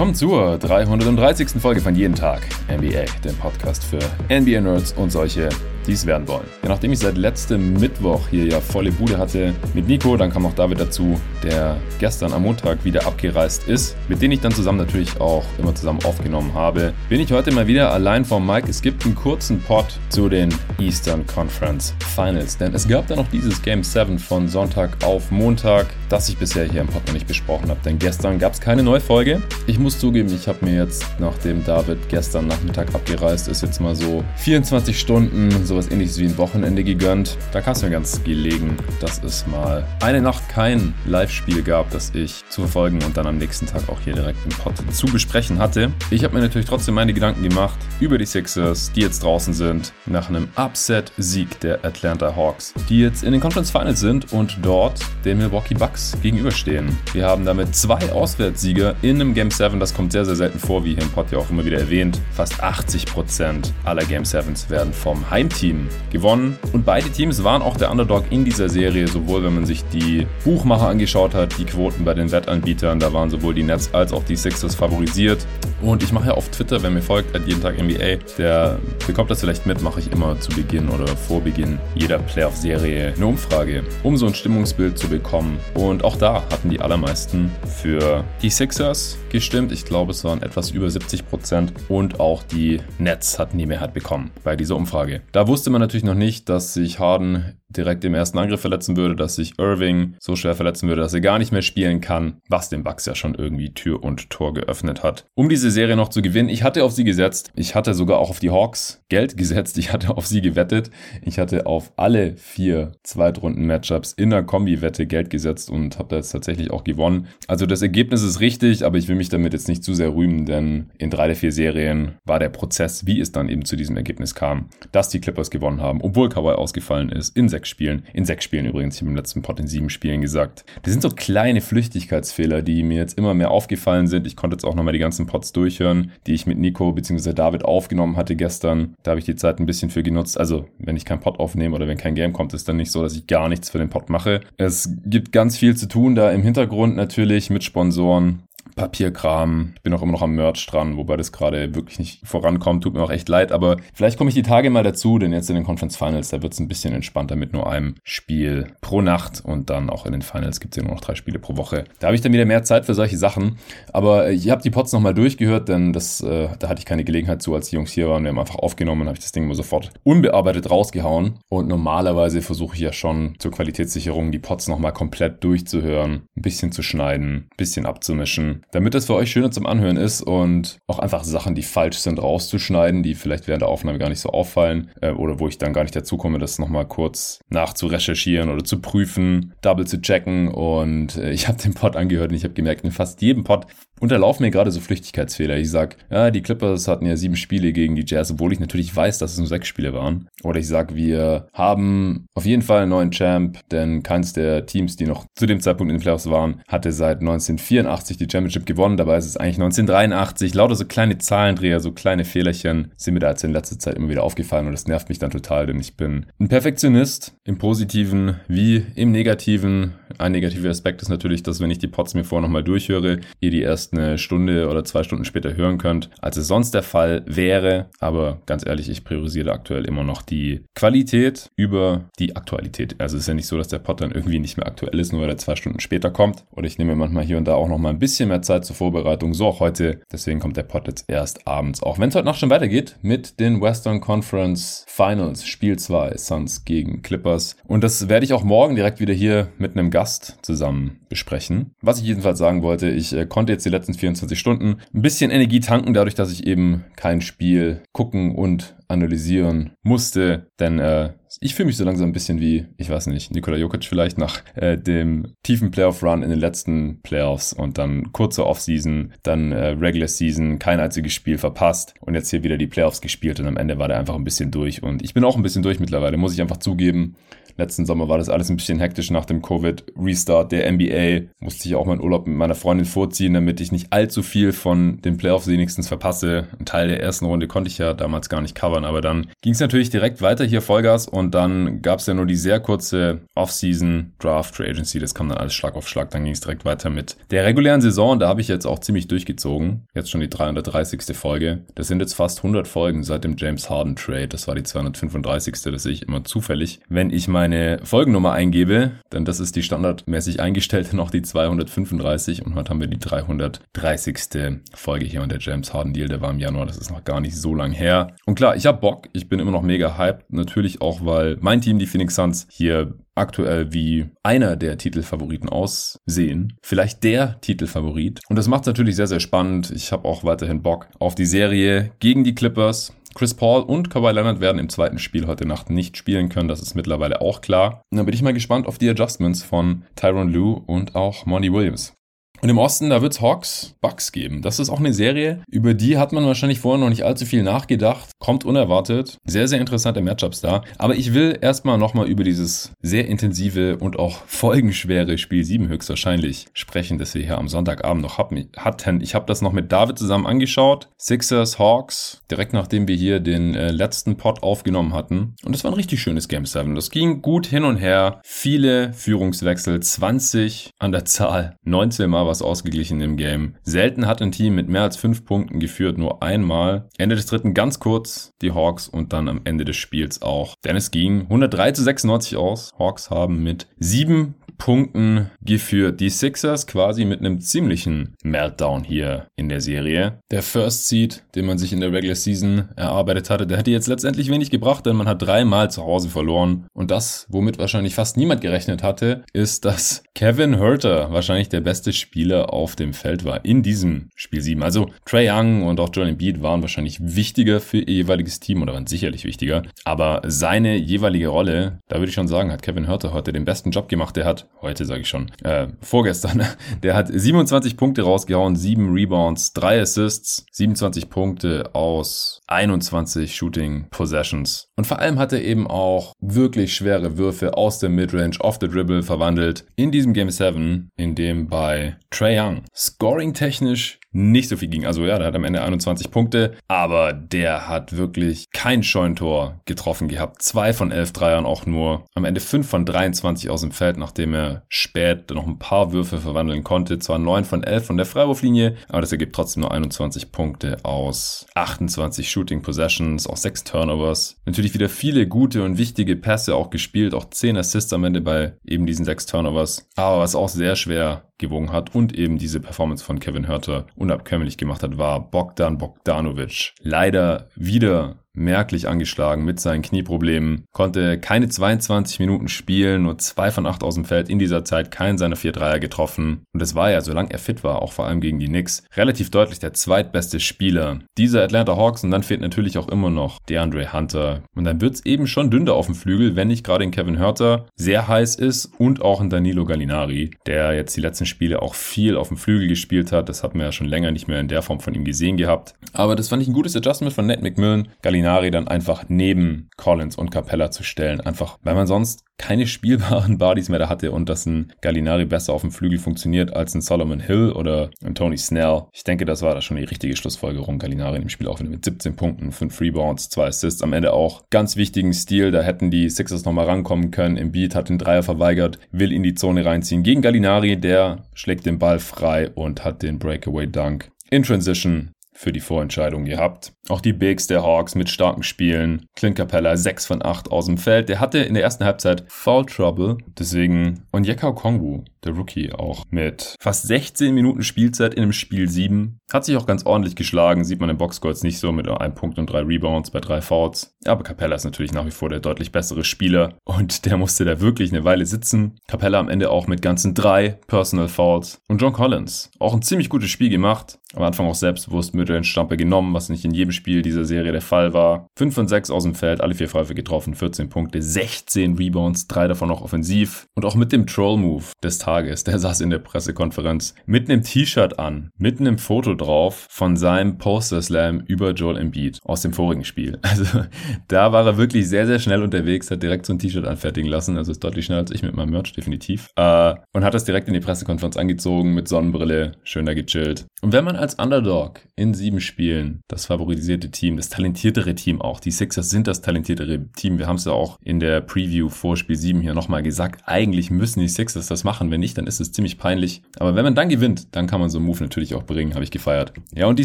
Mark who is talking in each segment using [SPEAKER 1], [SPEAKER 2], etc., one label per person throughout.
[SPEAKER 1] willkommen zur 330. Folge von Jeden Tag NBA, dem Podcast für NBA-Nerds und solche, es werden wollen. Ja, nachdem ich seit letztem Mittwoch hier ja volle Bude hatte mit Nico, dann kam auch David dazu, der gestern am Montag wieder abgereist ist, mit dem ich dann zusammen natürlich auch immer zusammen aufgenommen habe, bin ich heute mal wieder allein vom Mike. Es gibt einen kurzen Pod zu den Eastern Conference Finals, denn es gab da noch dieses Game 7 von Sonntag auf Montag, das ich bisher hier im Pod noch nicht besprochen habe, denn gestern gab es keine neue Folge. Ich muss zugeben, ich habe mir jetzt, nachdem David gestern Nachmittag abgereist ist, jetzt mal so 24 Stunden sowas ähnliches wie ein Wochenende gegönnt. Da kam es mir ganz gelegen, dass es mal eine Nacht kein Live-Spiel gab, das ich zu verfolgen und dann am nächsten Tag auch hier direkt im Pod zu besprechen hatte. Ich habe mir natürlich trotzdem meine Gedanken gemacht über die Sixers, die jetzt draußen sind, nach einem Upset-Sieg der Atlanta Hawks, die jetzt in den Conference Finals sind und dort den Milwaukee Bucks gegenüberstehen. Wir haben damit zwei Auswärtssieger in einem Game 7, das kommt sehr, sehr selten vor, wie hier im Pod ja auch immer wieder erwähnt. Fast 80% aller Game 7s werden vom Heimteam Team gewonnen. Und beide Teams waren auch der Underdog in dieser Serie, sowohl wenn man sich die Buchmacher angeschaut hat, die Quoten bei den Wettanbietern, da waren sowohl die Nets als auch die Sixers favorisiert. Und ich mache ja auf Twitter, wer mir folgt, at jeden Tag NBA, der bekommt das vielleicht mit, mache ich immer zu Beginn oder vor Beginn jeder Playoff-Serie eine Umfrage, um so ein Stimmungsbild zu bekommen. Und auch da hatten die allermeisten für die Sixers gestimmt. Ich glaube, es waren etwas über 70 Prozent. Und auch die Nets hatten die Mehrheit bekommen bei dieser Umfrage. Da wusste man natürlich noch nicht, dass sich Harden direkt im ersten Angriff verletzen würde, dass sich Irving so schwer verletzen würde, dass er gar nicht mehr spielen kann, was den Bucks ja schon irgendwie Tür und Tor geöffnet hat. Um diese Serie noch zu gewinnen, ich hatte auf sie gesetzt, ich hatte sogar auch auf die Hawks Geld gesetzt, ich hatte auf sie gewettet, ich hatte auf alle vier Zweitrunden-Matchups in der Kombi-Wette Geld gesetzt und habe das tatsächlich auch gewonnen. Also das Ergebnis ist richtig, aber ich will mich damit jetzt nicht zu sehr rühmen, denn in drei der vier Serien war der Prozess, wie es dann eben zu diesem Ergebnis kam, dass die Clippers gewonnen haben, obwohl Kawhi ausgefallen ist, in sechs sechs Spielen. In sechs Spielen übrigens, ich habe im letzten Pod in sieben Spielen gesagt. Das sind so kleine Flüchtigkeitsfehler, die mir jetzt immer mehr aufgefallen sind. Ich konnte jetzt auch nochmal die ganzen Pods durchhören, die ich mit Nico bzw. David aufgenommen hatte gestern. Da habe ich die Zeit ein bisschen für genutzt. Also, wenn ich kein Pod aufnehme oder wenn kein Game kommt, ist dann nicht so, dass ich gar nichts für den Pod mache. Es gibt ganz viel zu tun da im Hintergrund natürlich mit Sponsoren. Papierkram. Ich bin auch immer noch am Merch dran, wobei das gerade wirklich nicht vorankommt. Tut mir auch echt leid, aber vielleicht komme ich die Tage mal dazu, denn jetzt in den Conference Finals, da wird es ein bisschen entspannter mit nur einem Spiel pro Nacht und dann auch in den Finals gibt es ja nur noch drei Spiele pro Woche. Da habe ich dann wieder mehr Zeit für solche Sachen. Aber ich habe die Pots nochmal durchgehört, denn das, äh, da hatte ich keine Gelegenheit zu, als die Jungs hier waren. Wir haben einfach aufgenommen habe ich das Ding immer sofort unbearbeitet rausgehauen. Und normalerweise versuche ich ja schon zur Qualitätssicherung die Pots nochmal komplett durchzuhören, ein bisschen zu schneiden, ein bisschen abzumischen damit das für euch schöner zum Anhören ist und auch einfach Sachen, die falsch sind, rauszuschneiden, die vielleicht während der Aufnahme gar nicht so auffallen äh, oder wo ich dann gar nicht dazu komme, das nochmal kurz nachzurecherchieren oder zu prüfen, double zu checken. Und äh, ich habe den Pod angehört und ich habe gemerkt, in fast jedem Pod unterlaufen mir gerade so Flüchtigkeitsfehler. Ich sag, ja, die Clippers hatten ja sieben Spiele gegen die Jazz, obwohl ich natürlich weiß, dass es nur sechs Spiele waren. Oder ich sag, wir haben auf jeden Fall einen neuen Champ, denn keins der Teams, die noch zu dem Zeitpunkt in den Playoffs waren, hatte seit 1984 die Championship gewonnen. Dabei ist es eigentlich 1983. Lauter so kleine Zahlendreher, so kleine Fehlerchen sind mir da jetzt in letzter Zeit immer wieder aufgefallen und das nervt mich dann total, denn ich bin ein Perfektionist im Positiven wie im Negativen. Ein negativer Aspekt ist natürlich, dass wenn ich die Pots mir vorher nochmal durchhöre, ihr die erst eine Stunde oder zwei Stunden später hören könnt, als es sonst der Fall wäre. Aber ganz ehrlich, ich priorisiere aktuell immer noch die Qualität über die Aktualität. Also es ist ja nicht so, dass der Pod dann irgendwie nicht mehr aktuell ist, nur weil er zwei Stunden später kommt. Oder ich nehme manchmal hier und da auch noch mal ein bisschen mehr Zeit zur Vorbereitung. So auch heute. Deswegen kommt der Pod jetzt erst abends. Auch wenn es heute Nacht schon weitergeht mit den Western Conference Finals. Spiel 2, Suns gegen Clippers. Und das werde ich auch morgen direkt wieder hier mit einem Gast zusammen besprechen. Was ich jedenfalls sagen wollte, ich äh, konnte jetzt die letzten 24 Stunden ein bisschen Energie tanken, dadurch, dass ich eben kein Spiel gucken und analysieren musste, denn äh, ich fühle mich so langsam ein bisschen wie, ich weiß nicht, Nikola Jokic vielleicht nach äh, dem tiefen Playoff-Run in den letzten Playoffs und dann kurze Offseason, dann äh, Regular Season, kein einziges Spiel verpasst und jetzt hier wieder die Playoffs gespielt und am Ende war der einfach ein bisschen durch und ich bin auch ein bisschen durch mittlerweile, muss ich einfach zugeben. Letzten Sommer war das alles ein bisschen hektisch nach dem Covid-Restart der NBA. Musste ich auch meinen Urlaub mit meiner Freundin vorziehen, damit ich nicht allzu viel von den Playoffs wenigstens verpasse. Ein Teil der ersten Runde konnte ich ja damals gar nicht covern, aber dann ging es natürlich direkt weiter hier Vollgas und dann gab es ja nur die sehr kurze Offseason Draft Free Agency. Das kam dann alles Schlag auf Schlag. Dann ging es direkt weiter mit der regulären Saison. Da habe ich jetzt auch ziemlich durchgezogen. Jetzt schon die 330. Folge. Das sind jetzt fast 100 Folgen seit dem James Harden Trade. Das war die 235. Das sehe ich immer zufällig, wenn ich meine Folgennummer eingebe. Denn das ist die standardmäßig eingestellte noch die 235. Und heute haben wir die 330. Folge hier. Und der James Harden Deal, der war im Januar. Das ist noch gar nicht so lang her. Und klar, ich habe Bock. Ich bin immer noch mega hyped. Natürlich auch, weil mein Team, die Phoenix Suns, hier aktuell wie einer der Titelfavoriten aussehen. Vielleicht der Titelfavorit. Und das macht es natürlich sehr, sehr spannend. Ich habe auch weiterhin Bock auf die Serie gegen die Clippers. Chris Paul und Kawhi Leonard werden im zweiten Spiel heute Nacht nicht spielen können. Das ist mittlerweile auch klar. Und dann bin ich mal gespannt auf die Adjustments von Tyron Lue und auch Monty Williams. Und im Osten, da wird's Hawks Bucks geben. Das ist auch eine Serie, über die hat man wahrscheinlich vorher noch nicht allzu viel nachgedacht. Kommt unerwartet. Sehr, sehr interessante Matchups da. Aber ich will erstmal nochmal über dieses sehr intensive und auch folgenschwere Spiel 7 höchstwahrscheinlich sprechen, das wir hier am Sonntagabend noch hatten. Ich habe das noch mit David zusammen angeschaut. Sixers, Hawks, direkt nachdem wir hier den äh, letzten Pot aufgenommen hatten. Und es war ein richtig schönes Game 7. Das ging gut hin und her. Viele Führungswechsel, 20 an der Zahl. 19 Mal was ausgeglichen im Game. Selten hat ein Team mit mehr als fünf Punkten geführt, nur einmal. Ende des dritten ganz kurz die Hawks und dann am Ende des Spiels auch. Denn es ging 103 zu 96 aus. Hawks haben mit sieben Punkten geführt. Die Sixers quasi mit einem ziemlichen Meltdown hier in der Serie. Der First Seed, den man sich in der Regular Season erarbeitet hatte, der hätte jetzt letztendlich wenig gebracht, denn man hat dreimal zu Hause verloren. Und das, womit wahrscheinlich fast niemand gerechnet hatte, ist, dass Kevin Herter wahrscheinlich der beste Spieler auf dem Feld war in diesem Spiel 7. Also Trey Young und auch Joel Embiid waren wahrscheinlich wichtiger für ihr jeweiliges Team oder waren sicherlich wichtiger. Aber seine jeweilige Rolle, da würde ich schon sagen, hat Kevin Herter heute den besten Job gemacht. Der hat heute sage ich schon, äh, vorgestern, der hat 27 Punkte rausgehauen, 7 Rebounds, 3 Assists, 27 Punkte aus 21 Shooting Possessions. Und vor allem hat er eben auch wirklich schwere Würfe aus der Midrange, off the dribble verwandelt in diesem Game 7, in dem bei Trey Young scoring technisch nicht so viel ging. Also ja, der hat am Ende 21 Punkte, aber der hat wirklich kein Scheuntor getroffen gehabt. Zwei von elf Dreiern auch nur. Am Ende fünf von 23 aus dem Feld, nachdem er spät noch ein paar Würfe verwandeln konnte. Zwar neun von elf von der Freiwurflinie, aber das ergibt trotzdem nur 21 Punkte aus 28 Shooting Possessions, auch sechs Turnovers. Natürlich wieder viele gute und wichtige Pässe auch gespielt, auch zehn Assists am Ende bei eben diesen sechs Turnovers. Aber was auch sehr schwer gewogen hat und eben diese Performance von Kevin Hörter unabkömmlich gemacht hat, war Bogdan Bogdanovic. Leider wieder merklich angeschlagen mit seinen Knieproblemen, konnte keine 22 Minuten spielen, nur zwei von acht aus dem Feld in dieser Zeit, keinen seiner vier Dreier getroffen. Und es war ja, solange er fit war, auch vor allem gegen die Knicks, relativ deutlich der zweitbeste Spieler dieser Atlanta Hawks. Und dann fehlt natürlich auch immer noch DeAndre Hunter. Und dann wird es eben schon dünner auf dem Flügel, wenn nicht gerade in Kevin Hörter sehr heiß ist und auch in Danilo Gallinari, der jetzt die letzten Spiele auch viel auf dem Flügel gespielt hat. Das hat man ja schon länger nicht mehr in der Form von ihm gesehen gehabt. Aber das fand ich ein gutes Adjustment von Ned McMillan. Gallinari Gallinari dann einfach neben Collins und Capella zu stellen. Einfach, weil man sonst keine spielbaren Bodies mehr da hatte und dass ein Gallinari besser auf dem Flügel funktioniert als ein Solomon Hill oder ein Tony Snell. Ich denke, das war da schon die richtige Schlussfolgerung. Gallinari in dem Spiel auch mit 17 Punkten, 5 Rebounds, 2 Assists. Am Ende auch ganz wichtigen Stil. Da hätten die Sixers nochmal rankommen können. Im Beat hat den Dreier verweigert, will in die Zone reinziehen gegen Gallinari. Der schlägt den Ball frei und hat den Breakaway Dunk in Transition für die Vorentscheidung gehabt. Auch die Bigs der Hawks mit starken Spielen. Clint Capella 6 von 8 aus dem Feld. Der hatte in der ersten Halbzeit Foul Trouble. Deswegen und Yekao Kongu, der Rookie, auch mit fast 16 Minuten Spielzeit in dem Spiel 7. Hat sich auch ganz ordentlich geschlagen. Sieht man im Boxscore jetzt nicht so mit einem Punkt und drei Rebounds bei drei Fouls. Aber Capella ist natürlich nach wie vor der deutlich bessere Spieler. Und der musste da wirklich eine Weile sitzen. Capella am Ende auch mit ganzen drei Personal Fouls. Und John Collins, auch ein ziemlich gutes Spiel gemacht. Am Anfang auch selbstbewusst Midrange-Stampe genommen, was nicht in jedem Spiel dieser Serie der Fall war. 5 von 6 aus dem Feld, alle vier Freiwürfe getroffen, 14 Punkte, 16 Rebounds, drei davon auch offensiv. Und auch mit dem Troll-Move des Tages, der saß in der Pressekonferenz mit einem T-Shirt an, mit einem Foto drauf von seinem Poster-Slam über Joel Embiid aus dem vorigen Spiel. Also da war er wirklich sehr, sehr schnell unterwegs, hat direkt so ein T-Shirt anfertigen lassen, also ist deutlich schneller als ich mit meinem Merch, definitiv. Äh, und hat das direkt in die Pressekonferenz angezogen mit Sonnenbrille, schön da gechillt. Und wenn man als Underdog in in sieben Spielen das favorisierte Team, das talentiertere Team auch. Die Sixers sind das talentiertere Team. Wir haben es ja auch in der Preview vor Spiel 7 hier nochmal gesagt. Eigentlich müssen die Sixers das machen. Wenn nicht, dann ist es ziemlich peinlich. Aber wenn man dann gewinnt, dann kann man so einen Move natürlich auch bringen. Habe ich gefeiert. Ja, und die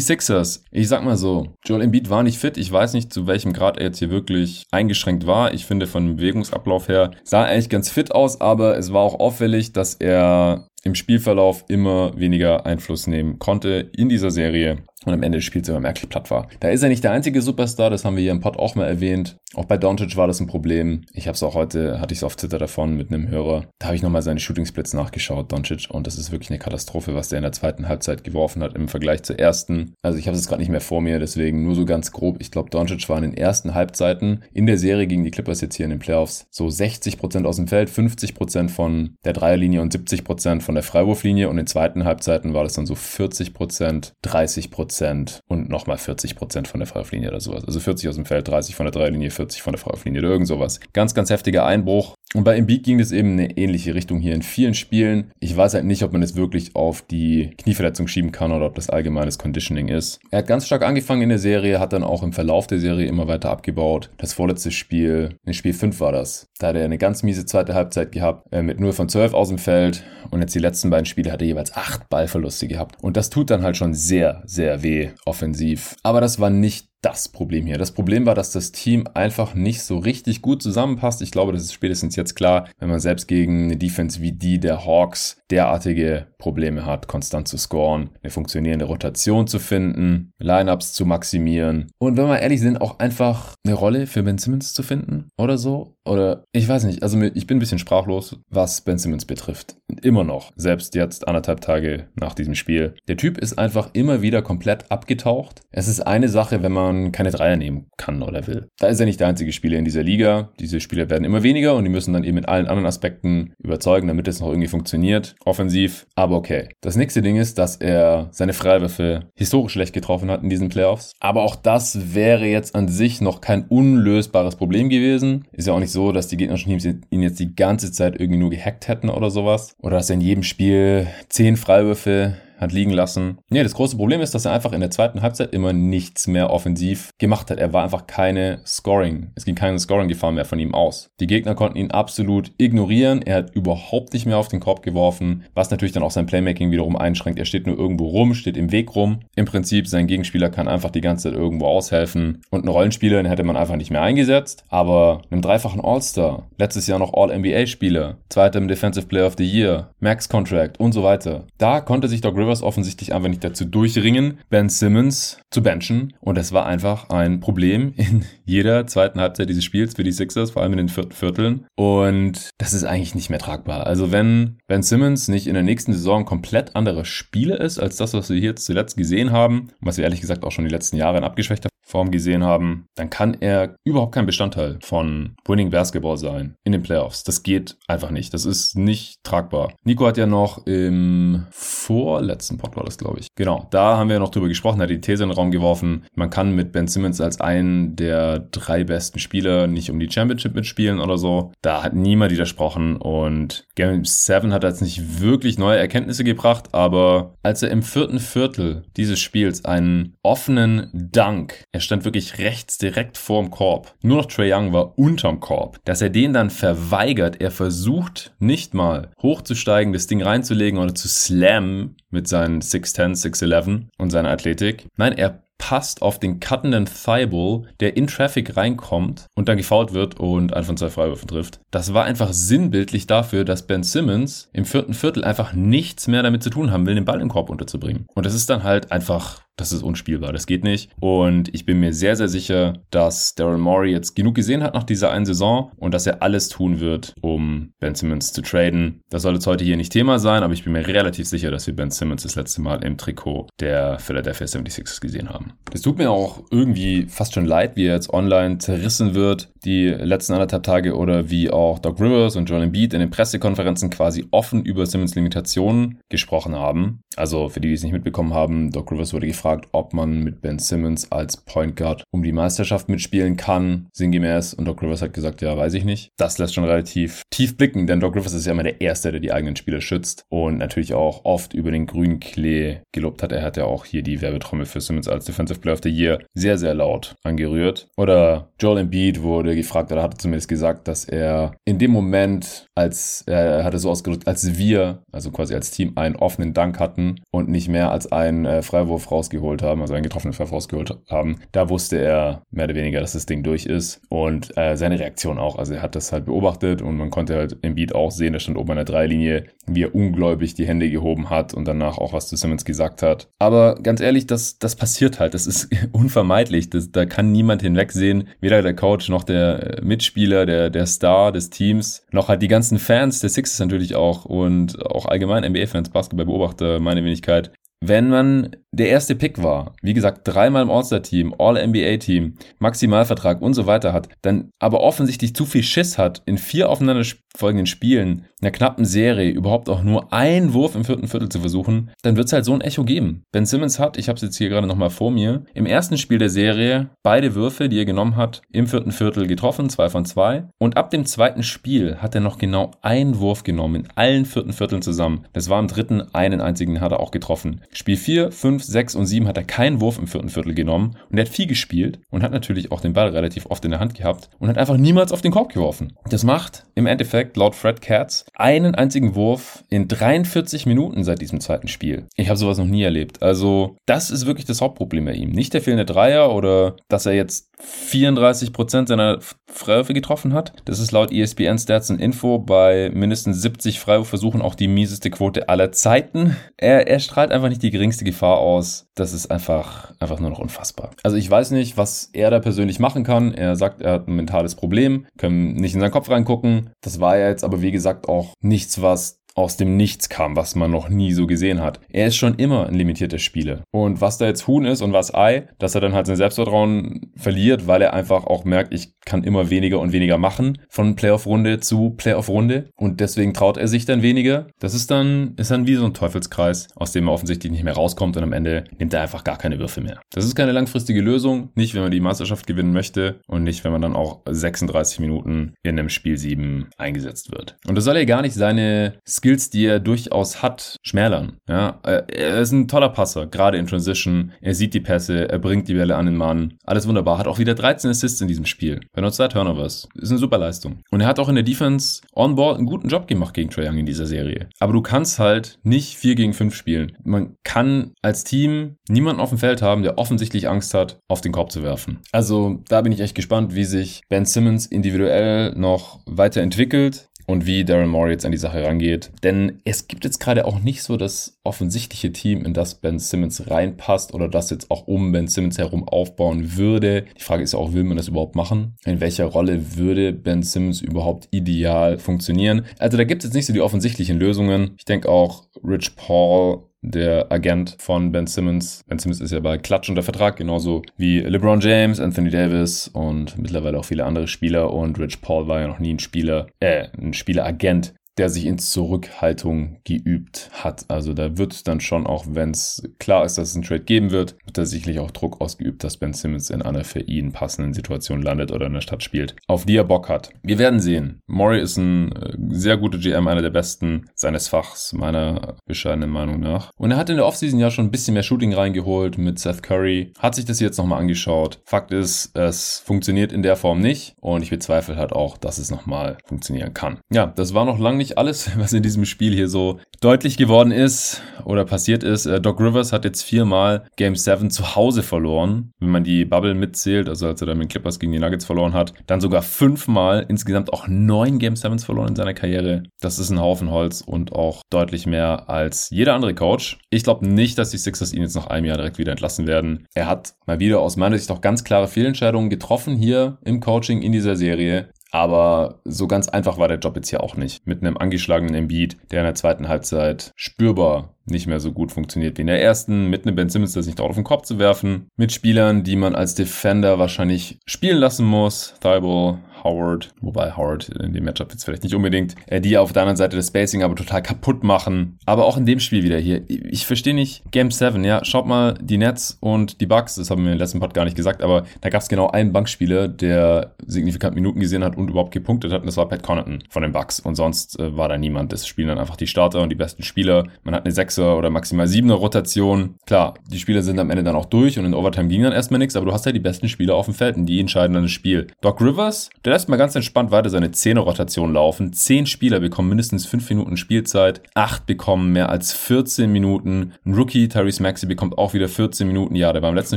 [SPEAKER 1] Sixers. Ich sag mal so, Joel Embiid war nicht fit. Ich weiß nicht, zu welchem Grad er jetzt hier wirklich eingeschränkt war. Ich finde, von Bewegungsablauf her sah er eigentlich ganz fit aus, aber es war auch auffällig, dass er im Spielverlauf immer weniger Einfluss nehmen konnte in dieser Serie und am Ende des Spiels immer merklich platt war. Da ist er nicht der einzige Superstar, das haben wir hier im Pod auch mal erwähnt. Auch bei Doncic war das ein Problem. Ich habe es auch heute, hatte ich es auf Twitter davon mit einem Hörer. Da habe ich nochmal seine Shootingsplits nachgeschaut, Doncic, und das ist wirklich eine Katastrophe, was der in der zweiten Halbzeit geworfen hat im Vergleich zur ersten. Also ich habe es gerade nicht mehr vor mir, deswegen nur so ganz grob. Ich glaube, Doncic war in den ersten Halbzeiten in der Serie gegen die Clippers jetzt hier in den Playoffs so 60% aus dem Feld, 50% von der Dreierlinie und 70% von der Freiwurflinie und in zweiten Halbzeiten war das dann so 40%, 30% und nochmal 40% von der Freiwurflinie oder sowas. Also 40 aus dem Feld, 30 von der Dreierlinie, 40 von der Freiwurflinie oder irgend sowas. Ganz, ganz heftiger Einbruch. Und bei Embiid ging es eben eine ähnliche Richtung hier in vielen Spielen. Ich weiß halt nicht, ob man es wirklich auf die Knieverletzung schieben kann oder ob das allgemeines Conditioning ist. Er hat ganz stark angefangen in der Serie, hat dann auch im Verlauf der Serie immer weiter abgebaut. Das vorletzte Spiel, in Spiel 5 war das. Da hat er eine ganz miese zweite Halbzeit gehabt, äh, mit 0 von 12 aus dem Feld. Und jetzt die letzten beiden Spiele hat er jeweils 8 Ballverluste gehabt. Und das tut dann halt schon sehr, sehr weh offensiv. Aber das war nicht das Problem hier. Das Problem war, dass das Team einfach nicht so richtig gut zusammenpasst. Ich glaube, das ist spätestens jetzt klar, wenn man selbst gegen eine Defense wie die der Hawks derartige Probleme hat, konstant zu scoren, eine funktionierende Rotation zu finden, Lineups zu maximieren und wenn wir ehrlich sind, auch einfach eine Rolle für Ben Simmons zu finden oder so. Oder ich weiß nicht, also ich bin ein bisschen sprachlos, was Ben Simmons betrifft. Immer noch, selbst jetzt anderthalb Tage nach diesem Spiel. Der Typ ist einfach immer wieder komplett abgetaucht. Es ist eine Sache, wenn man keine Dreier nehmen kann oder will. Da ist er nicht der einzige Spieler in dieser Liga. Diese Spieler werden immer weniger und die müssen dann eben in allen anderen Aspekten überzeugen, damit es noch irgendwie funktioniert. Offensiv, aber okay. Das nächste Ding ist, dass er seine Freiwürfe historisch schlecht getroffen hat in diesen Playoffs. Aber auch das wäre jetzt an sich noch kein unlösbares Problem gewesen. Ist ja auch nicht so, dass die gegnerischen Teams ihn jetzt die ganze Zeit irgendwie nur gehackt hätten oder sowas. Oder dass er in jedem Spiel zehn Freiwürfe hat liegen lassen. Nee, das große Problem ist, dass er einfach in der zweiten Halbzeit immer nichts mehr offensiv gemacht hat. Er war einfach keine Scoring. Es ging keine Scoring-Gefahr mehr von ihm aus. Die Gegner konnten ihn absolut ignorieren. Er hat überhaupt nicht mehr auf den Korb geworfen, was natürlich dann auch sein Playmaking wiederum einschränkt. Er steht nur irgendwo rum, steht im Weg rum. Im Prinzip, sein Gegenspieler kann einfach die ganze Zeit irgendwo aushelfen. Und einen Rollenspieler, den hätte man einfach nicht mehr eingesetzt. Aber einem dreifachen All-Star, letztes Jahr noch All-NBA-Spieler, zweiter im Defensive Player of the Year, Max-Contract und so weiter. Da konnte sich Doc Rivers offensichtlich einfach nicht dazu durchringen, Ben Simmons zu benchen. Und das war einfach ein Problem in jeder zweiten Halbzeit dieses Spiels für die Sixers, vor allem in den vierten Vierteln. Und das ist eigentlich nicht mehr tragbar. Also wenn Ben Simmons nicht in der nächsten Saison komplett anderer Spieler ist, als das, was wir hier zuletzt gesehen haben, was wir ehrlich gesagt auch schon die letzten Jahre in abgeschwächter Form gesehen haben, dann kann er überhaupt kein Bestandteil von Winning Basketball sein in den Playoffs. Das geht einfach nicht. Das ist nicht tragbar. Nico hat ja noch im vorletzten Pod war das, glaube ich. Genau, da haben wir noch drüber gesprochen, hat die These in den Raum geworfen. Man kann mit Ben Simmons als einen der drei besten Spieler nicht um die Championship mitspielen oder so. Da hat niemand widersprochen und Game 7 hat jetzt nicht wirklich neue Erkenntnisse gebracht, aber als er im vierten Viertel dieses Spiels einen offenen Dunk er stand wirklich rechts direkt vorm Korb. Nur noch Trey Young war unterm Korb. Dass er den dann verweigert, er versucht nicht mal hochzusteigen, das Ding reinzulegen oder zu slammen mit seinen 6'10, 6'11 und seiner Athletik. Nein, er passt auf den cuttenden Thibault, der in Traffic reinkommt und dann gefault wird und einen von zwei Freiwürfen trifft. Das war einfach sinnbildlich dafür, dass Ben Simmons im vierten Viertel einfach nichts mehr damit zu tun haben will, den Ball im Korb unterzubringen. Und das ist dann halt einfach das ist unspielbar, das geht nicht. Und ich bin mir sehr, sehr sicher, dass Daryl Morey jetzt genug gesehen hat nach dieser einen Saison und dass er alles tun wird, um Ben Simmons zu traden. Das soll jetzt heute hier nicht Thema sein, aber ich bin mir relativ sicher, dass wir Ben Simmons das letzte Mal im Trikot der Philadelphia 76ers gesehen haben. Es tut mir auch irgendwie fast schon leid, wie er jetzt online zerrissen wird. die letzten anderthalb Tage oder wie auch Doc Rivers und Joel Embiid in den Pressekonferenzen quasi offen über Simmons Limitationen gesprochen haben. Also für die, die es nicht mitbekommen haben, Doc Rivers wurde gefragt, ob man mit Ben Simmons als Point Guard um die Meisterschaft mitspielen kann, sinngemäß. Und Doc Rivers hat gesagt, ja, weiß ich nicht. Das lässt schon relativ tief blicken, denn Doc Rivers ist ja immer der Erste, der die eigenen Spieler schützt und natürlich auch oft über den grünen Klee gelobt hat. Er hat ja auch hier die Werbetrommel für Simmons als Defensive Player of the Year sehr, sehr laut angerührt. Oder Joel Embiid wurde gefragt, oder hat zumindest gesagt, dass er in dem Moment, als er hatte so ausgedrückt, als wir, also quasi als Team, einen offenen Dank hatten und nicht mehr als einen äh, Freiwurf rausgeholt haben, also einen getroffenen Freiwurf rausgeholt haben, da wusste er mehr oder weniger, dass das Ding durch ist. Und äh, seine Reaktion auch. Also er hat das halt beobachtet und man konnte halt im Beat auch sehen, er stand oben an der Dreilinie, wie er ungläubig die Hände gehoben hat und danach auch was zu Simmons gesagt hat. Aber ganz ehrlich, das, das passiert halt, das ist unvermeidlich, das, da kann niemand hinwegsehen, weder der Coach noch der Mitspieler, der, der Star des Teams, noch halt die ganzen Fans der Sixers natürlich auch. Und auch allgemein NBA-Fans, Basketballbeobachter, meine Wenigkeit, wenn man der erste Pick war, wie gesagt, dreimal im All-Star-Team, All-NBA-Team, Maximalvertrag und so weiter hat, dann aber offensichtlich zu viel Schiss hat, in vier aufeinanderfolgenden Spielen, einer knappen Serie, überhaupt auch nur einen Wurf im vierten Viertel zu versuchen, dann wird es halt so ein Echo geben. Ben Simmons hat, ich habe es jetzt hier gerade nochmal vor mir, im ersten Spiel der Serie beide Würfe, die er genommen hat, im vierten Viertel getroffen, zwei von zwei. Und ab dem zweiten Spiel hat er noch genau einen Wurf genommen, in allen vierten Vierteln zusammen. Das war im dritten, einen einzigen hat er auch getroffen. Spiel 4, 5, 6 und 7 hat er keinen Wurf im vierten Viertel genommen und er hat viel gespielt und hat natürlich auch den Ball relativ oft in der Hand gehabt und hat einfach niemals auf den Korb geworfen. Das macht im Endeffekt laut Fred Katz einen einzigen Wurf in 43 Minuten seit diesem zweiten Spiel. Ich habe sowas noch nie erlebt. Also das ist wirklich das Hauptproblem bei ihm. Nicht der fehlende Dreier oder dass er jetzt 34% seiner Freiwürfe getroffen hat. Das ist laut ESPN Stats und Info bei mindestens 70 Freiwurfversuchen auch die mieseste Quote aller Zeiten. Er, er strahlt einfach nicht die geringste Gefahr aus. Das ist einfach, einfach nur noch unfassbar. Also ich weiß nicht, was er da persönlich machen kann. Er sagt, er hat ein mentales Problem, können nicht in seinen Kopf reingucken. Das war ja jetzt aber wie gesagt auch nichts, was aus dem Nichts kam, was man noch nie so gesehen hat. Er ist schon immer ein limitierter Spieler. Und was da jetzt Huhn ist und was Ei, dass er dann halt sein Selbstvertrauen verliert, weil er einfach auch merkt, ich kann immer weniger und weniger machen von Playoff-Runde zu Playoff-Runde und deswegen traut er sich dann weniger. Das ist dann, ist dann wie so ein Teufelskreis, aus dem er offensichtlich nicht mehr rauskommt und am Ende nimmt er einfach gar keine Würfe mehr. Das ist keine langfristige Lösung, nicht wenn man die Meisterschaft gewinnen möchte und nicht wenn man dann auch 36 Minuten in einem Spiel 7 eingesetzt wird. Und das soll ja gar nicht seine Skills Skills, die er durchaus hat, schmälern. Ja, er ist ein toller Passer, gerade in Transition. Er sieht die Pässe, er bringt die Bälle an den Mann. Alles wunderbar. Hat auch wieder 13 Assists in diesem Spiel. Bei nur zwei Turnovers. Ist eine super Leistung. Und er hat auch in der Defense on-board einen guten Job gemacht gegen Trae Young in dieser Serie. Aber du kannst halt nicht 4 gegen 5 spielen. Man kann als Team niemanden auf dem Feld haben, der offensichtlich Angst hat, auf den Korb zu werfen. Also da bin ich echt gespannt, wie sich Ben Simmons individuell noch weiterentwickelt und wie Daryl Morey jetzt an die Sache rangeht. Denn es gibt jetzt gerade auch nicht so das offensichtliche Team, in das Ben Simmons reinpasst oder das jetzt auch um Ben Simmons herum aufbauen würde. Die Frage ist auch, will man das überhaupt machen? In welcher Rolle würde Ben Simmons überhaupt ideal funktionieren? Also da gibt es jetzt nicht so die offensichtlichen Lösungen. Ich denke auch Rich Paul der Agent von Ben Simmons. Ben Simmons ist ja bei Klatsch unter Vertrag, genauso wie LeBron James, Anthony Davis und mittlerweile auch viele andere Spieler. Und Rich Paul war ja noch nie ein Spieler, äh, ein Spieleragent der sich in Zurückhaltung geübt hat. Also da wird dann schon, auch wenn es klar ist, dass es einen Trade geben wird, wird da sicherlich auch Druck ausgeübt, dass Ben Simmons in einer für ihn passenden Situation landet oder in der Stadt spielt, auf die er Bock hat. Wir werden sehen. Maury ist ein äh, sehr guter GM, einer der besten seines Fachs, meiner bescheidenen Meinung nach. Und er hat in der Offseason ja schon ein bisschen mehr Shooting reingeholt mit Seth Curry, hat sich das jetzt nochmal angeschaut. Fakt ist, es funktioniert in der Form nicht und ich bezweifle halt auch, dass es nochmal funktionieren kann. Ja, das war noch lange nicht nicht alles, was in diesem Spiel hier so deutlich geworden ist oder passiert ist. Äh, Doc Rivers hat jetzt viermal Game 7 zu Hause verloren, wenn man die Bubble mitzählt, also als er dann mit Clippers gegen die Nuggets verloren hat. Dann sogar fünfmal, insgesamt auch neun Game 7s verloren in seiner Karriere. Das ist ein Haufen Holz und auch deutlich mehr als jeder andere Coach. Ich glaube nicht, dass die Sixers ihn jetzt nach einem Jahr direkt wieder entlassen werden. Er hat mal wieder aus meiner Sicht auch ganz klare Fehlentscheidungen getroffen hier im Coaching in dieser Serie. Aber so ganz einfach war der Job jetzt hier auch nicht. Mit einem angeschlagenen Embiid, der in der zweiten Halbzeit spürbar nicht mehr so gut funktioniert wie in der ersten, mit einem Ben Simmons, das nicht dort auf den Kopf zu werfen, mit Spielern, die man als Defender wahrscheinlich spielen lassen muss, Thibault, Howard, wobei Howard in dem Matchup jetzt vielleicht nicht unbedingt, äh, die auf der anderen Seite das Spacing aber total kaputt machen. Aber auch in dem Spiel wieder hier. Ich verstehe nicht, Game 7, ja, schaut mal die Nets und die Bucks, das haben wir im letzten Pod gar nicht gesagt, aber da gab es genau einen Bankspieler, der signifikant Minuten gesehen hat und überhaupt gepunktet hat und das war Pat Connaughton von den Bucks und sonst äh, war da niemand. Das spielen dann einfach die Starter und die besten Spieler. Man hat eine 6er oder maximal 7er Rotation. Klar, die Spieler sind am Ende dann auch durch und in Overtime ging dann erstmal nichts, aber du hast ja die besten Spieler auf dem Feld und die entscheiden dann das Spiel. Doc Rivers, der lässt mal ganz entspannt weiter seine 10er Rotation laufen. 10 Spieler bekommen mindestens 5 Minuten Spielzeit, 8 bekommen mehr als 14 Minuten. Ein Rookie, Tyrese Maxey, bekommt auch wieder 14 Minuten. Ja, der war im letzten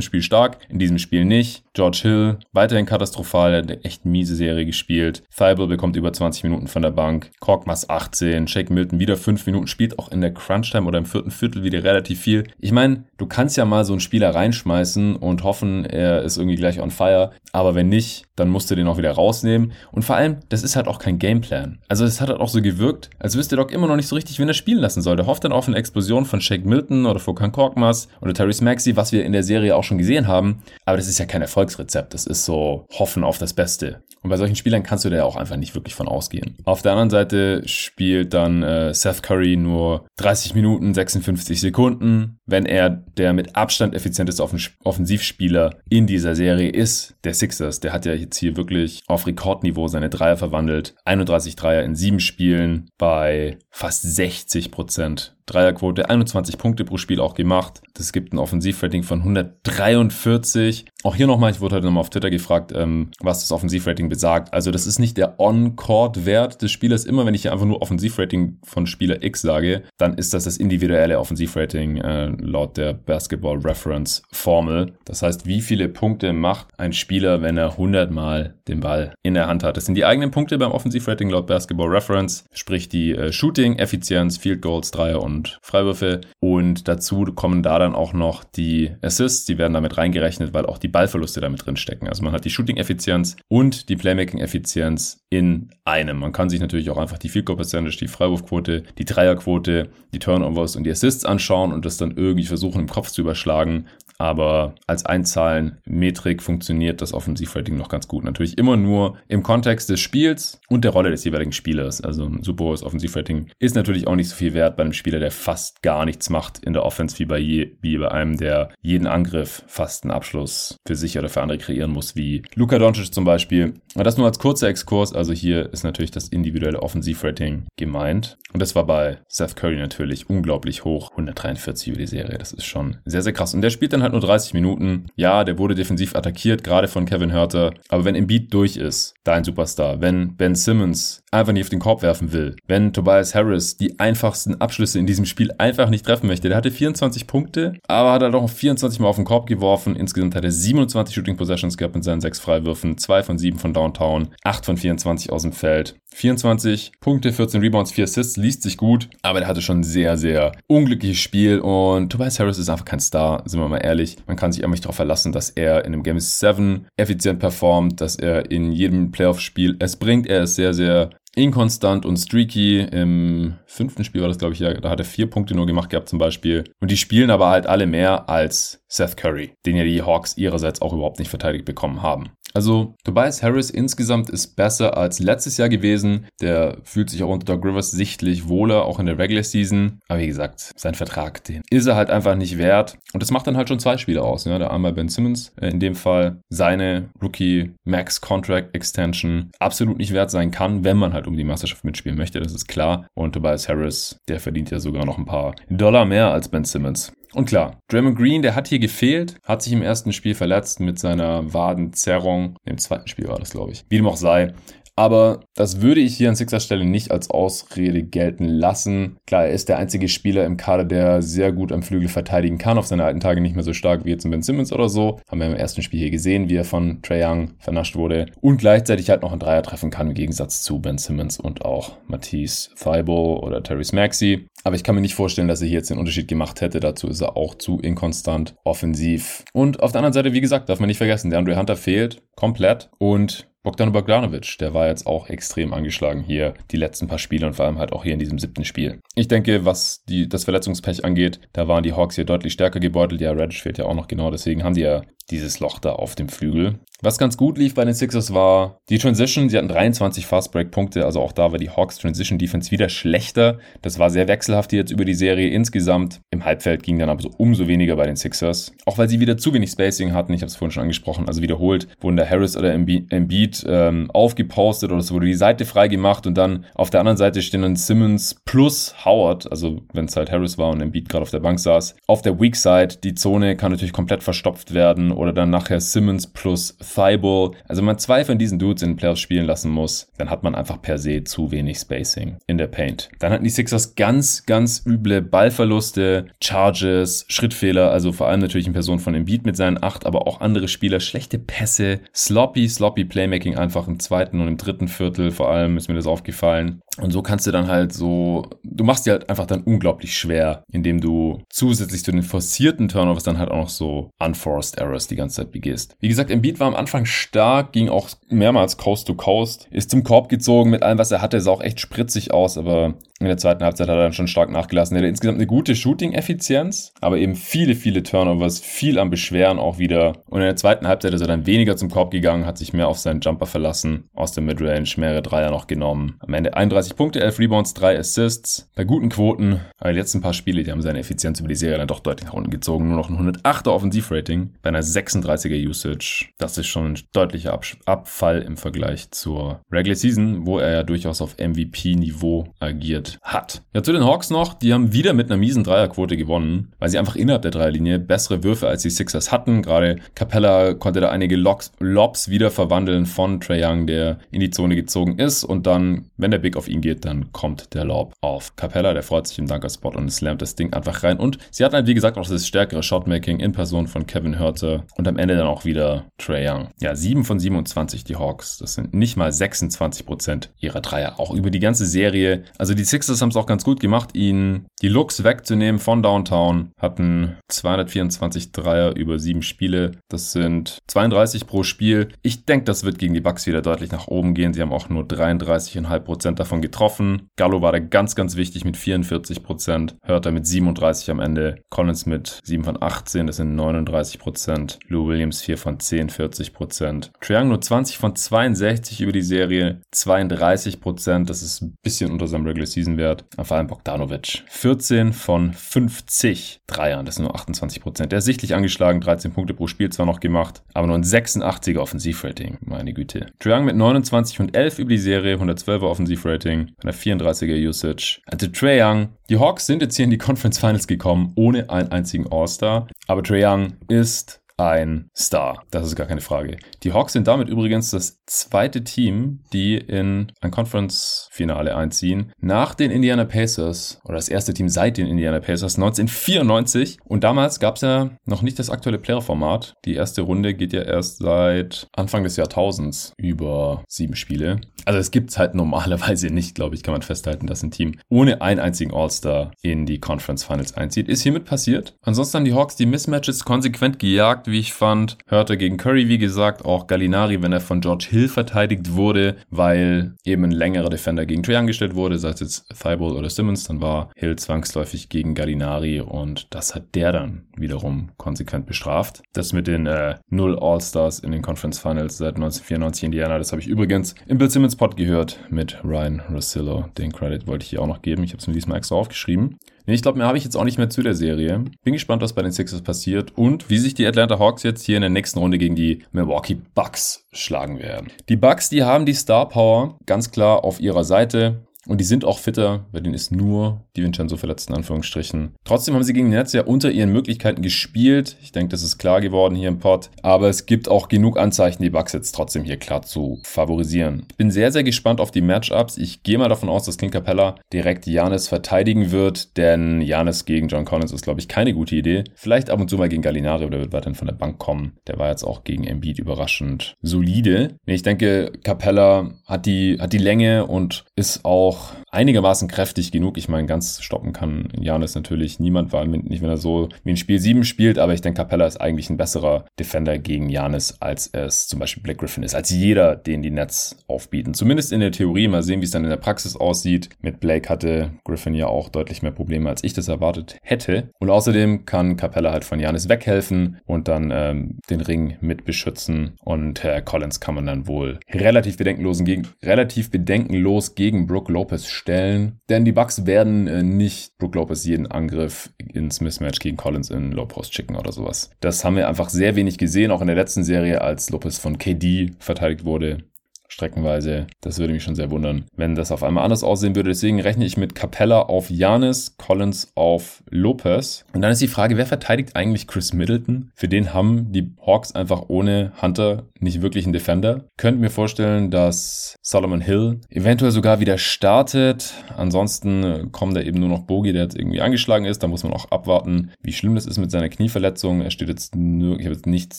[SPEAKER 1] Spiel stark, in diesem Spiel nicht. George Hill, weiterhin katastrophal, der hat eine echt miese Serie gespielt. Thibault bekommt über 20 Minuten von der Bank. Korkmaz 18, Shake Milton wieder 5 Minuten, spielt auch in der Crunch-Time oder im vierten Viertel wieder relativ viel. Ich meine, du kannst ja mal so einen Spieler reinschmeißen und hoffen, er ist irgendwie gleich on fire. Aber wenn nicht, dann musst du den auch wieder rausnehmen. Und vor allem, das ist halt auch kein Gameplan. Also es hat halt auch so gewirkt, als wüsste Doc immer noch nicht so richtig, wen er spielen lassen soll. Der hofft dann auf eine Explosion von Shake Milton oder Furkan Korkmaz oder Tyrese Maxey, was wir in der Serie auch schon gesehen haben. Aber das ist ja kein Erfolgsrezept. Das ist so Hoffen auf das Beste. Und bei solchen Spielern kannst du da ja auch einfach nicht wirklich von ausgehen. Auf der anderen Seite spielt dann äh, Seth Curry nur 30 Minuten, 56 Sekunden. Wenn er der mit Abstand effizienteste Offensivspieler in dieser Serie ist, der Sixers, der hat ja jetzt hier wirklich auf Rekordniveau seine Dreier verwandelt. 31 Dreier in sieben Spielen bei fast 60 Prozent Dreierquote, 21 Punkte pro Spiel auch gemacht. Das gibt ein Offensivrating von 143. Auch hier nochmal, ich wurde heute nochmal auf Twitter gefragt, ähm, was das Offensivrating besagt. Also das ist nicht der On-Court-Wert des Spielers. Immer wenn ich hier einfach nur Offensivrating von Spieler X sage, dann ist das das individuelle Offensivrating äh, laut der Basketball Reference Formel. Das heißt, wie viele Punkte macht ein Spieler, wenn er 100 Mal den Ball in der Hand hat? Das sind die eigenen Punkte beim Offensivrating laut Basketball Reference, sprich die äh, Shooting, Effizienz, Field Goals, Dreier und Freiwürfe. Und dazu kommen da dann auch noch die Assists, die werden damit reingerechnet, weil auch die Ballverluste damit drin stecken. Also man hat die Shooting-Effizienz und die Playmaking-Effizienz in einem. Man kann sich natürlich auch einfach die Field Goal Percentage, die Freiwurfquote, die Dreierquote, die Turnovers und die Assists anschauen und das dann irgendwie versuchen im Kopf zu überschlagen. Aber als Einzahlen-Metrik funktioniert das Offensivrating noch ganz gut. Natürlich immer nur im Kontext des Spiels und der Rolle des jeweiligen Spielers. Also ein super hohes Offensivrating ist natürlich auch nicht so viel wert bei einem Spieler, der fast gar nichts macht in der Offense, wie bei, je, wie bei einem, der jeden Angriff fast einen Abschluss für sich oder für andere kreieren muss, wie Luka Doncic zum Beispiel. Aber das nur als kurzer Exkurs. Also hier ist natürlich das individuelle Offensivrating gemeint. Und das war bei Seth Curry natürlich unglaublich hoch. 143 über die Serie. Das ist schon sehr, sehr krass. Und der spielt dann halt nur 30 Minuten. Ja, der wurde defensiv attackiert, gerade von Kevin Hörter. Aber wenn Embiid durch ist, da ein Superstar. Wenn Ben Simmons einfach nicht auf den Korb werfen will. Wenn Tobias Harris die einfachsten Abschlüsse in diesem Spiel einfach nicht treffen möchte. Der hatte 24 Punkte, aber hat er doch 24 Mal auf den Korb geworfen. Insgesamt hat er 27 Shooting Possessions gehabt mit seinen 6 Freiwürfen, 2 von 7 von Downtown, 8 von 24 aus dem Feld. 24 Punkte, 14 Rebounds, 4 Assists, liest sich gut, aber der hatte schon ein sehr, sehr unglückliches Spiel und Tobias Harris ist einfach kein Star, sind wir mal ehrlich. Man kann sich einfach darauf verlassen, dass er in einem Game 7 effizient performt, dass er in jedem Playoff-Spiel es bringt. Er ist sehr, sehr inkonstant und streaky. Im fünften Spiel war das, glaube ich, ja, da hat er vier Punkte nur gemacht gehabt zum Beispiel. Und die spielen aber halt alle mehr als Seth Curry, den ja die Hawks ihrerseits auch überhaupt nicht verteidigt bekommen haben. Also Tobias Harris insgesamt ist besser als letztes Jahr gewesen. Der fühlt sich auch unter Doug Rivers sichtlich wohler, auch in der Regular Season. Aber wie gesagt, sein Vertrag, den ist er halt einfach nicht wert. Und das macht dann halt schon zwei Spiele aus. Ja? Der einmal Ben Simmons, äh, in dem Fall seine Rookie Max Contract Extension absolut nicht wert sein kann, wenn man halt um die Meisterschaft mitspielen möchte. Das ist klar. Und Tobias Harris, der verdient ja sogar noch ein paar Dollar mehr als Ben Simmons. Und klar, Draymond Green, der hat hier gefehlt, hat sich im ersten Spiel verletzt mit seiner Wadenzerrung. Im zweiten Spiel war das, glaube ich. Wie dem auch sei. Aber das würde ich hier an Sixers Stelle nicht als Ausrede gelten lassen. Klar, er ist der einzige Spieler im Kader, der sehr gut am Flügel verteidigen kann. Auf seine alten Tage nicht mehr so stark wie jetzt ein Ben Simmons oder so. Haben wir im ersten Spiel hier gesehen, wie er von Trae Young vernascht wurde. Und gleichzeitig halt noch ein Dreier treffen kann im Gegensatz zu Ben Simmons und auch Matisse Thibault oder Terrence Maxey. Aber ich kann mir nicht vorstellen, dass er hier jetzt den Unterschied gemacht hätte. Dazu ist er auch zu inkonstant offensiv. Und auf der anderen Seite, wie gesagt, darf man nicht vergessen, der Andre Hunter fehlt komplett und Bogdan Bogdanovic, der war jetzt auch extrem angeschlagen hier die letzten paar Spiele und vor allem halt auch hier in diesem siebten Spiel. Ich denke, was die, das Verletzungspech angeht, da waren die Hawks hier deutlich stärker gebeutelt. Ja, Radish fehlt ja auch noch genau, deswegen haben die ja dieses Loch da auf dem Flügel. Was ganz gut lief bei den Sixers war die Transition. Sie hatten 23 Fastbreak-Punkte, also auch da war die Hawks Transition Defense wieder schlechter. Das war sehr wechselhaft jetzt über die Serie insgesamt. Im Halbfeld ging dann aber so umso weniger bei den Sixers. Auch weil sie wieder zu wenig Spacing hatten. Ich habe es vorhin schon angesprochen. Also wiederholt wurden da Harris oder Embiid ähm, aufgepostet oder es wurde die Seite frei gemacht und dann auf der anderen Seite stehen dann Simmons plus Howard. Also wenn es halt Harris war und Embiid gerade auf der Bank saß. Auf der Weak Side, die Zone kann natürlich komplett verstopft werden oder dann nachher Simmons plus Thibault. Also wenn man zwei von diesen Dudes in den Playoffs spielen lassen muss, dann hat man einfach per se zu wenig Spacing in der Paint. Dann hatten die Sixers ganz, ganz üble Ballverluste, Charges, Schrittfehler, also vor allem natürlich in Person von Embiid mit seinen acht, aber auch andere Spieler, schlechte Pässe, sloppy, sloppy Playmaking einfach im zweiten und im dritten Viertel, vor allem ist mir das aufgefallen. Und so kannst du dann halt so, du machst dir halt einfach dann unglaublich schwer, indem du zusätzlich zu den forcierten Turnovers dann halt auch noch so unforced Errors die ganze Zeit begehst. Wie gesagt, Embiid war am Anfang stark, ging auch mehrmals Coast to Coast, ist zum Korb gezogen mit allem, was er hatte, sah auch echt spritzig aus, aber in der zweiten Halbzeit hat er dann schon stark nachgelassen. Er hatte insgesamt eine gute Shooting-Effizienz, aber eben viele, viele Turnovers, viel am Beschweren auch wieder. Und in der zweiten Halbzeit ist er dann weniger zum Korb gegangen, hat sich mehr auf seinen Jumper verlassen, aus der Midrange mehrere Dreier noch genommen. Am Ende 31 Punkte, 11 Rebounds, 3 Assists. Bei guten Quoten, aber die letzten paar Spiele, die haben seine Effizienz über die Serie dann doch deutlich nach unten gezogen. Nur noch ein 108er Offensivrating bei einer 36er Usage. Das ist schon ein deutlicher Ab Abfall im Vergleich zur Regular Season, wo er ja durchaus auf MVP-Niveau agiert hat. Ja, zu den Hawks noch, die haben wieder mit einer miesen Dreierquote gewonnen, weil sie einfach innerhalb der Dreierlinie bessere Würfe als die Sixers hatten. Gerade Capella konnte da einige Lobs wieder verwandeln von Trae Young, der in die Zone gezogen ist und dann, wenn der Big auf ihn geht, dann kommt der Lob auf Capella, der freut sich im Dunker-Spot und slammt das Ding einfach rein und sie hatten halt, wie gesagt, auch das stärkere Shotmaking in Person von Kevin Hörter und am Ende dann auch wieder Trae Young. Ja, 7 von 27 die Hawks, das sind nicht mal 26 Prozent ihrer Dreier, auch über die ganze Serie. Also die Sixers haben es auch ganz gut gemacht, ihn die Looks wegzunehmen von Downtown. Hatten 224 Dreier über sieben Spiele. Das sind 32 pro Spiel. Ich denke, das wird gegen die Bucks wieder deutlich nach oben gehen. Sie haben auch nur 33,5% davon getroffen. Gallo war da ganz, ganz wichtig mit 44%. Hörter mit 37 am Ende. Collins mit 7 von 18, das sind 39%. Lou Williams 4 von 10, 40%. Triang nur 20 von 62 über die Serie. 32%, das ist ein bisschen unter seinem Regular Season Wert. Vor allem Bogdanovic. 14 von 50 Dreiern, das sind nur 28 Prozent. Der ist sichtlich angeschlagen, 13 Punkte pro Spiel zwar noch gemacht, aber nur ein 86er Offensivrating, meine Güte. Triang mit 29 und 11 über die Serie, 112er Offensivrating, einer 34er Usage. Also Trae Young, die Hawks sind jetzt hier in die Conference Finals gekommen, ohne einen einzigen All-Star, aber Trae Young ist ein Star. Das ist gar keine Frage. Die Hawks sind damit übrigens das zweite Team, die in ein Conference-Finale einziehen, nach den Indiana Pacers oder das erste Team seit den Indiana Pacers 1994. Und damals gab es ja noch nicht das aktuelle Player-Format. Die erste Runde geht ja erst seit Anfang des Jahrtausends über sieben Spiele. Also es gibt es halt normalerweise nicht, glaube ich, kann man festhalten, dass ein Team ohne einen einzigen All-Star in die Conference Finals einzieht. Ist hiermit passiert. Ansonsten haben die Hawks die Mismatches konsequent gejagt, wie ich fand. Hörte gegen Curry, wie gesagt, auch Gallinari, wenn er von George Hill verteidigt wurde, weil eben ein längerer Defender gegen Trey angestellt wurde, sei es jetzt Thibault oder Simmons, dann war Hill zwangsläufig gegen Gallinari und das hat der dann wiederum konsequent bestraft. Das mit den äh, Null All-Stars in den Conference Finals seit 1994 Indiana, das habe ich übrigens im Bill Simmons Pod gehört mit Ryan Rossillo. Den Credit wollte ich hier auch noch geben. Ich habe es mir diesmal extra aufgeschrieben. Ich glaube, mehr habe ich jetzt auch nicht mehr zu der Serie. Bin gespannt, was bei den Sixers passiert und wie sich die Atlanta Hawks jetzt hier in der nächsten Runde gegen die Milwaukee Bucks schlagen werden. Die Bucks, die haben die Star Power ganz klar auf ihrer Seite. Und die sind auch fitter, bei denen ist nur die Vincenzo verletzt, Anführungsstrichen. Trotzdem haben sie gegen Netz ja unter ihren Möglichkeiten gespielt. Ich denke, das ist klar geworden hier im Pod. Aber es gibt auch genug Anzeichen, die Bucks jetzt trotzdem hier klar zu favorisieren. Ich bin sehr, sehr gespannt auf die Matchups. Ich gehe mal davon aus, dass Clint Capella direkt Janis verteidigen wird, denn Janis gegen John Collins ist, glaube ich, keine gute Idee. Vielleicht ab und zu mal gegen Gallinari oder wird weiterhin von der Bank kommen. Der war jetzt auch gegen Embiid überraschend solide. Ich denke, Capella hat die, hat die Länge und ist auch einigermaßen kräftig genug. Ich meine, ganz Stoppen kann Janis natürlich niemand, weil nicht, wenn er so wie in Spiel 7 spielt, aber ich denke, Capella ist eigentlich ein besserer Defender gegen Janis, als es zum Beispiel Black Griffin ist, als jeder, den die Nets aufbieten. Zumindest in der Theorie, mal sehen, wie es dann in der Praxis aussieht. Mit Blake hatte Griffin ja auch deutlich mehr Probleme, als ich das erwartet hätte. Und außerdem kann Capella halt von Janis weghelfen und dann ähm, den Ring mit beschützen. Und Herr Collins kann man dann wohl relativ bedenkenlosen gegen, relativ bedenkenlos gegen Brook Lopez stellen. Denn die Bucks werden äh, nicht Brook Lopez jeden Angriff ins Mismatch gegen Collins in Low Post schicken oder sowas. Das haben wir einfach sehr wenig gesehen, auch in der letzten Serie, als Lopez von KD verteidigt wurde streckenweise. Das würde mich schon sehr wundern, wenn das auf einmal anders aussehen würde. Deswegen rechne ich mit Capella auf Janis, Collins auf Lopez. Und dann ist die Frage, wer verteidigt eigentlich Chris Middleton? Für den haben die Hawks einfach ohne Hunter nicht wirklich einen Defender. Könnt mir vorstellen, dass Solomon Hill eventuell sogar wieder startet. Ansonsten kommt da eben nur noch Bogi, der jetzt irgendwie angeschlagen ist. Da muss man auch abwarten, wie schlimm das ist mit seiner Knieverletzung. Er steht jetzt nur, ich habe jetzt nichts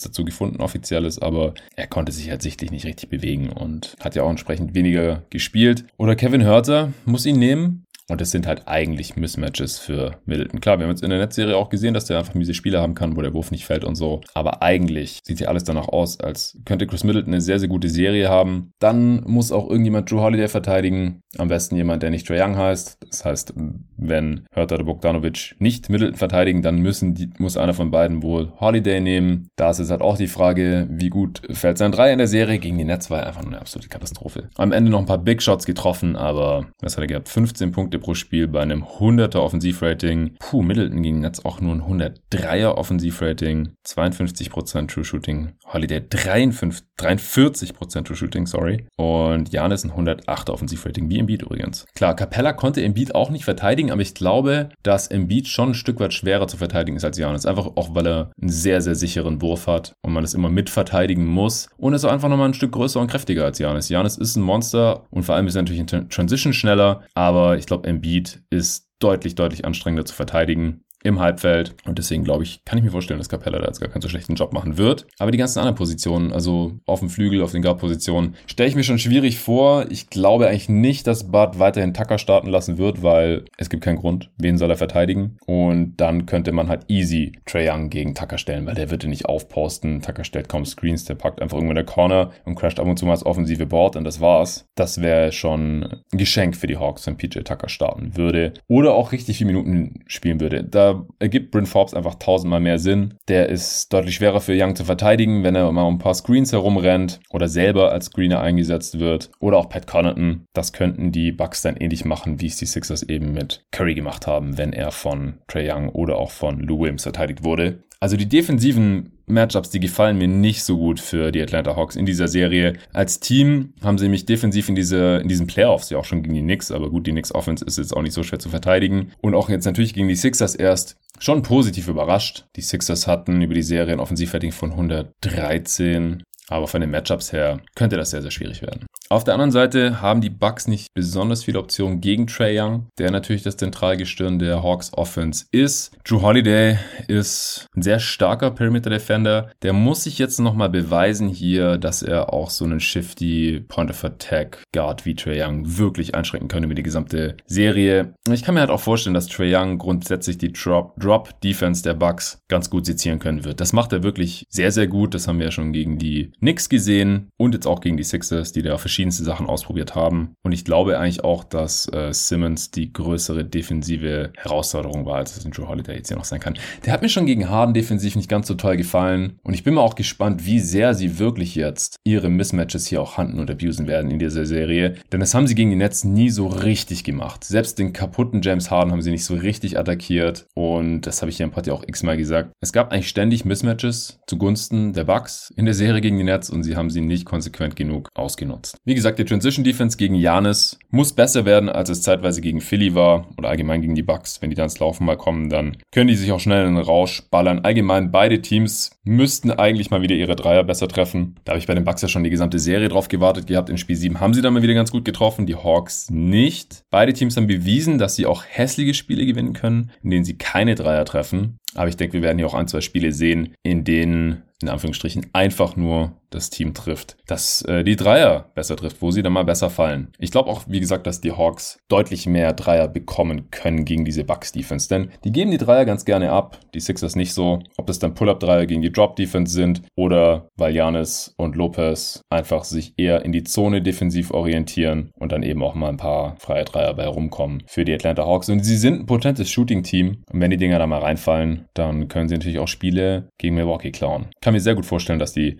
[SPEAKER 1] dazu gefunden, offizielles, aber er konnte sich halt sichtlich nicht richtig bewegen und hat ja auch entsprechend weniger gespielt. Oder Kevin Hörter muss ihn nehmen. Und das sind halt eigentlich Mismatches für Middleton. Klar, wir haben jetzt in der Netzserie auch gesehen, dass der einfach miese Spiele haben kann, wo der Wurf nicht fällt und so. Aber eigentlich sieht ja alles danach aus, als könnte Chris Middleton eine sehr, sehr gute Serie haben. Dann muss auch irgendjemand Drew Holiday verteidigen. Am besten jemand, der nicht Trae Young heißt. Das heißt, wenn Hörter oder Bogdanovic nicht Middleton verteidigen, dann müssen die, muss einer von beiden wohl Holiday nehmen. Da ist jetzt halt auch die Frage, wie gut fällt sein Dreier in der Serie. Gegen die Nets war einfach eine absolute Katastrophe. Am Ende noch ein paar Big Shots getroffen, aber was hat er gehabt? 15 Punkte pro Spiel bei einem 100er Offensivrating. Puh, Middleton gegen Netz auch nur ein 103er Offensivrating. 52% True Shooting. Holiday 53, 43% True Shooting, sorry. Und Janis ein 108er Offensivrating, wie Embiid übrigens. Klar, Capella konnte Embiid auch nicht verteidigen, aber ich glaube, dass Embiid schon ein Stück weit schwerer zu verteidigen ist als Janis. Einfach auch, weil er einen sehr, sehr sicheren Wurf hat und man es immer mitverteidigen muss. Und ist auch einfach nochmal ein Stück größer und kräftiger als Janis. Janis ist ein Monster und vor allem ist er natürlich in Transition schneller, aber ich glaube, Embiid ist deutlich, deutlich anstrengender zu verteidigen im Halbfeld. Und deswegen glaube ich, kann ich mir vorstellen, dass Capella da jetzt gar keinen so schlechten Job machen wird. Aber die ganzen anderen Positionen, also auf dem Flügel, auf den Guard-Positionen, stelle ich mir schon schwierig vor. Ich glaube eigentlich nicht, dass Bud weiterhin Tucker starten lassen wird, weil es gibt keinen Grund. Wen soll er verteidigen? Und dann könnte man halt easy Trey Young gegen Tucker stellen, weil der wird nicht aufposten. Tucker stellt kaum Screens, der packt einfach irgendwo in der Corner und crasht ab und zu mal das offensive Board und das war's. Das wäre schon ein Geschenk für die Hawks, wenn PJ Tucker starten würde. Oder auch richtig viele Minuten spielen würde. Da ergibt Bryn Forbes einfach tausendmal mehr Sinn. Der ist deutlich schwerer für Young zu verteidigen, wenn er mal um ein paar Screens herumrennt oder selber als Screener eingesetzt wird. Oder auch Pat Connaughton. Das könnten die Bucks dann ähnlich machen, wie es die Sixers eben mit Curry gemacht haben, wenn er von Trey Young oder auch von Lou Williams verteidigt wurde. Also die defensiven Matchups, die gefallen mir nicht so gut für die Atlanta Hawks in dieser Serie. Als Team haben sie mich defensiv in, diese, in diesen Playoffs ja auch schon gegen die Knicks, aber gut, die Knicks Offense ist jetzt auch nicht so schwer zu verteidigen. Und auch jetzt natürlich gegen die Sixers erst schon positiv überrascht. Die Sixers hatten über die Serie ein Offensivrating von 113. Aber von den Matchups her könnte das sehr, sehr schwierig werden. Auf der anderen Seite haben die Bucks nicht besonders viele Optionen gegen Trey Young, der natürlich das Zentralgestirn der Hawks Offense ist. Drew Holiday ist ein sehr starker Perimeter Defender. Der muss sich jetzt nochmal beweisen hier, dass er auch so einen shifty Point of Attack Guard wie Trey Young wirklich einschränken kann über die gesamte Serie. Ich kann mir halt auch vorstellen, dass Trey Young grundsätzlich die Drop, Drop Defense der Bucks ganz gut sezieren können wird. Das macht er wirklich sehr, sehr gut. Das haben wir ja schon gegen die Knicks gesehen und jetzt auch gegen die Sixers, die da verschiedenste Sachen ausprobiert haben. Und ich glaube eigentlich auch, dass äh, Simmons die größere defensive Herausforderung war, als es in Drew Holiday jetzt hier noch sein kann. Der hat mir schon gegen Harden defensiv nicht ganz so toll gefallen und ich bin mal auch gespannt, wie sehr sie wirklich jetzt ihre Mismatches hier auch handen und abusen werden in dieser Serie. Denn das haben sie gegen die Nets nie so richtig gemacht. Selbst den kaputten James Harden haben sie nicht so richtig attackiert und das habe ich hier im ja auch x-mal gesagt. Es gab eigentlich ständig Mismatches zugunsten der Bucks in der Serie gegen die Nets und sie haben sie nicht konsequent genug ausgenutzt. Wie gesagt, die Transition Defense gegen Janis muss besser werden, als es zeitweise gegen Philly war oder allgemein gegen die Bucks. Wenn die dann ins Laufen mal kommen, dann können die sich auch schnell in den Rausch ballern. Allgemein beide Teams müssten eigentlich mal wieder ihre Dreier besser treffen. Da habe ich bei den Bucks ja schon die gesamte Serie drauf gewartet gehabt. In Spiel 7 haben sie dann mal wieder ganz gut getroffen, die Hawks nicht. Beide Teams haben bewiesen, dass sie auch hässliche Spiele gewinnen können, in denen sie keine Dreier treffen. Aber ich denke, wir werden hier auch ein, zwei Spiele sehen, in denen in Anführungsstrichen einfach nur das Team trifft, dass äh, die Dreier besser trifft, wo sie dann mal besser fallen. Ich glaube auch, wie gesagt, dass die Hawks deutlich mehr Dreier bekommen können gegen diese Bucks-Defense, denn die geben die Dreier ganz gerne ab, die Sixers nicht so. Ob das dann Pull-Up-Dreier gegen die Drop-Defense sind oder weil Janis und Lopez einfach sich eher in die Zone defensiv orientieren und dann eben auch mal ein paar freie Dreier bei rumkommen für die Atlanta Hawks. Und sie sind ein potentes Shooting-Team und wenn die Dinger da mal reinfallen, dann können sie natürlich auch Spiele gegen Milwaukee klauen. Kann mir sehr gut vorstellen, dass die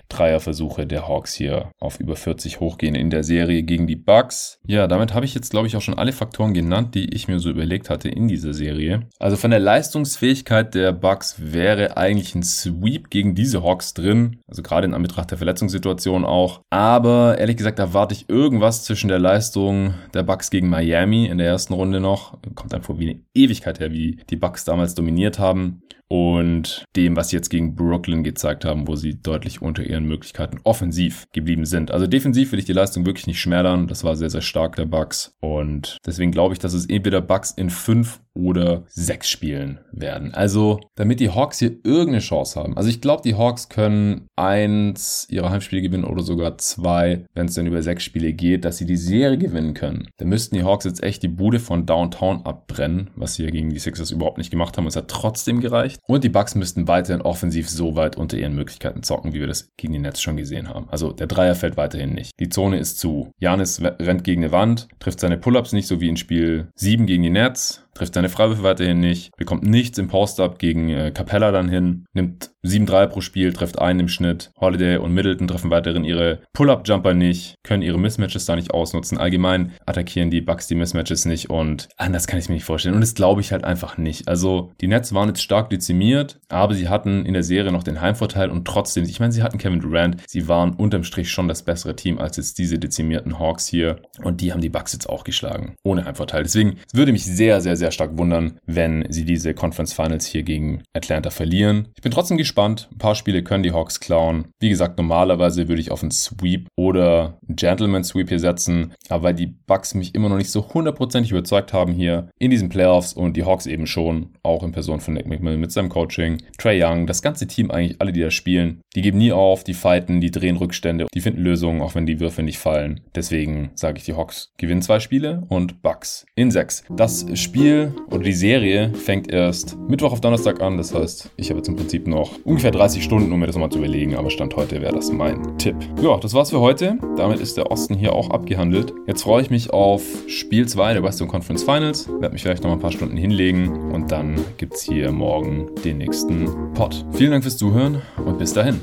[SPEAKER 1] Dreierversuche der Hawks hier auf über 40 hochgehen in der Serie gegen die Bucks. Ja, damit habe ich jetzt, glaube ich, auch schon alle Faktoren genannt, die ich mir so überlegt hatte in dieser Serie. Also von der Leistungsfähigkeit der Bucks wäre eigentlich ein Sweep gegen diese Hawks drin. Also gerade in Anbetracht der Verletzungssituation auch. Aber ehrlich gesagt, da warte ich irgendwas zwischen der Leistung der Bucks gegen Miami in der ersten Runde noch. Kommt einfach wie eine Ewigkeit her, wie die Bucks damals dominiert haben und dem, was sie jetzt gegen Brooklyn gezeigt haben, wo sie deutlich unter ihren Möglichkeiten offensiv geblieben sind. Also defensiv will ich die Leistung wirklich nicht schmälern. Das war sehr, sehr stark der Bucks. Und deswegen glaube ich, dass es entweder Bucks in fünf oder sechs Spielen werden. Also, damit die Hawks hier irgendeine Chance haben. Also, ich glaube, die Hawks können eins ihrer Heimspiele gewinnen oder sogar zwei, wenn es dann über sechs Spiele geht, dass sie die Serie gewinnen können. Dann müssten die Hawks jetzt echt die Bude von Downtown abbrennen, was sie ja gegen die Sixers überhaupt nicht gemacht haben. Es hat trotzdem gereicht. Und die Bucks müssten weiterhin offensiv so weit unter ihren Möglichkeiten zocken, wie wir das gegen die Nets schon gesehen haben. Also, der Dreier fällt weiterhin nicht. Die Zone ist zu. Janis rennt gegen eine Wand, trifft seine Pull-ups nicht, so wie in Spiel 7 gegen die Nets trifft seine Freiwürfe weiterhin nicht, bekommt nichts im Post-Up gegen äh, Capella dann hin, nimmt 7-3 pro Spiel, trifft einen im Schnitt. Holiday und Middleton treffen weiterhin ihre Pull-Up-Jumper nicht, können ihre Mismatches da nicht ausnutzen. Allgemein attackieren die Bucks die Mismatches nicht und anders kann ich mir nicht vorstellen. Und das glaube ich halt einfach nicht. Also die Nets waren jetzt stark dezimiert, aber sie hatten in der Serie noch den Heimvorteil und trotzdem, ich meine, sie hatten Kevin Durant, sie waren unterm Strich schon das bessere Team als jetzt diese dezimierten Hawks hier und die haben die Bucks jetzt auch geschlagen, ohne Heimvorteil. Deswegen, es würde mich sehr, sehr, sehr stark wundern, wenn sie diese Conference Finals hier gegen Atlanta verlieren. Ich bin trotzdem gespannt. Ein paar Spiele können die Hawks klauen. Wie gesagt, normalerweise würde ich auf einen Sweep oder Gentleman Sweep hier setzen, aber weil die Bucks mich immer noch nicht so hundertprozentig überzeugt haben hier in diesen Playoffs und die Hawks eben schon, auch in Person von Nick McMillan mit seinem Coaching, Trey Young, das ganze Team eigentlich, alle, die da spielen, die geben nie auf, die fighten, die drehen Rückstände, die finden Lösungen, auch wenn die Würfe nicht fallen. Deswegen sage ich, die Hawks gewinnen zwei Spiele und Bucks in sechs. Das Spiel oder die Serie fängt erst Mittwoch auf Donnerstag an, das heißt, ich habe jetzt im Prinzip noch ungefähr 30 Stunden, um mir das nochmal zu überlegen, aber Stand heute wäre das mein Tipp. Ja, das war's für heute. Damit ist der Osten hier auch abgehandelt. Jetzt freue ich mich auf Spiel 2 der Western Conference Finals. Werde mich vielleicht noch ein paar Stunden hinlegen und dann gibt es hier morgen den nächsten Pod. Vielen Dank fürs Zuhören und bis dahin.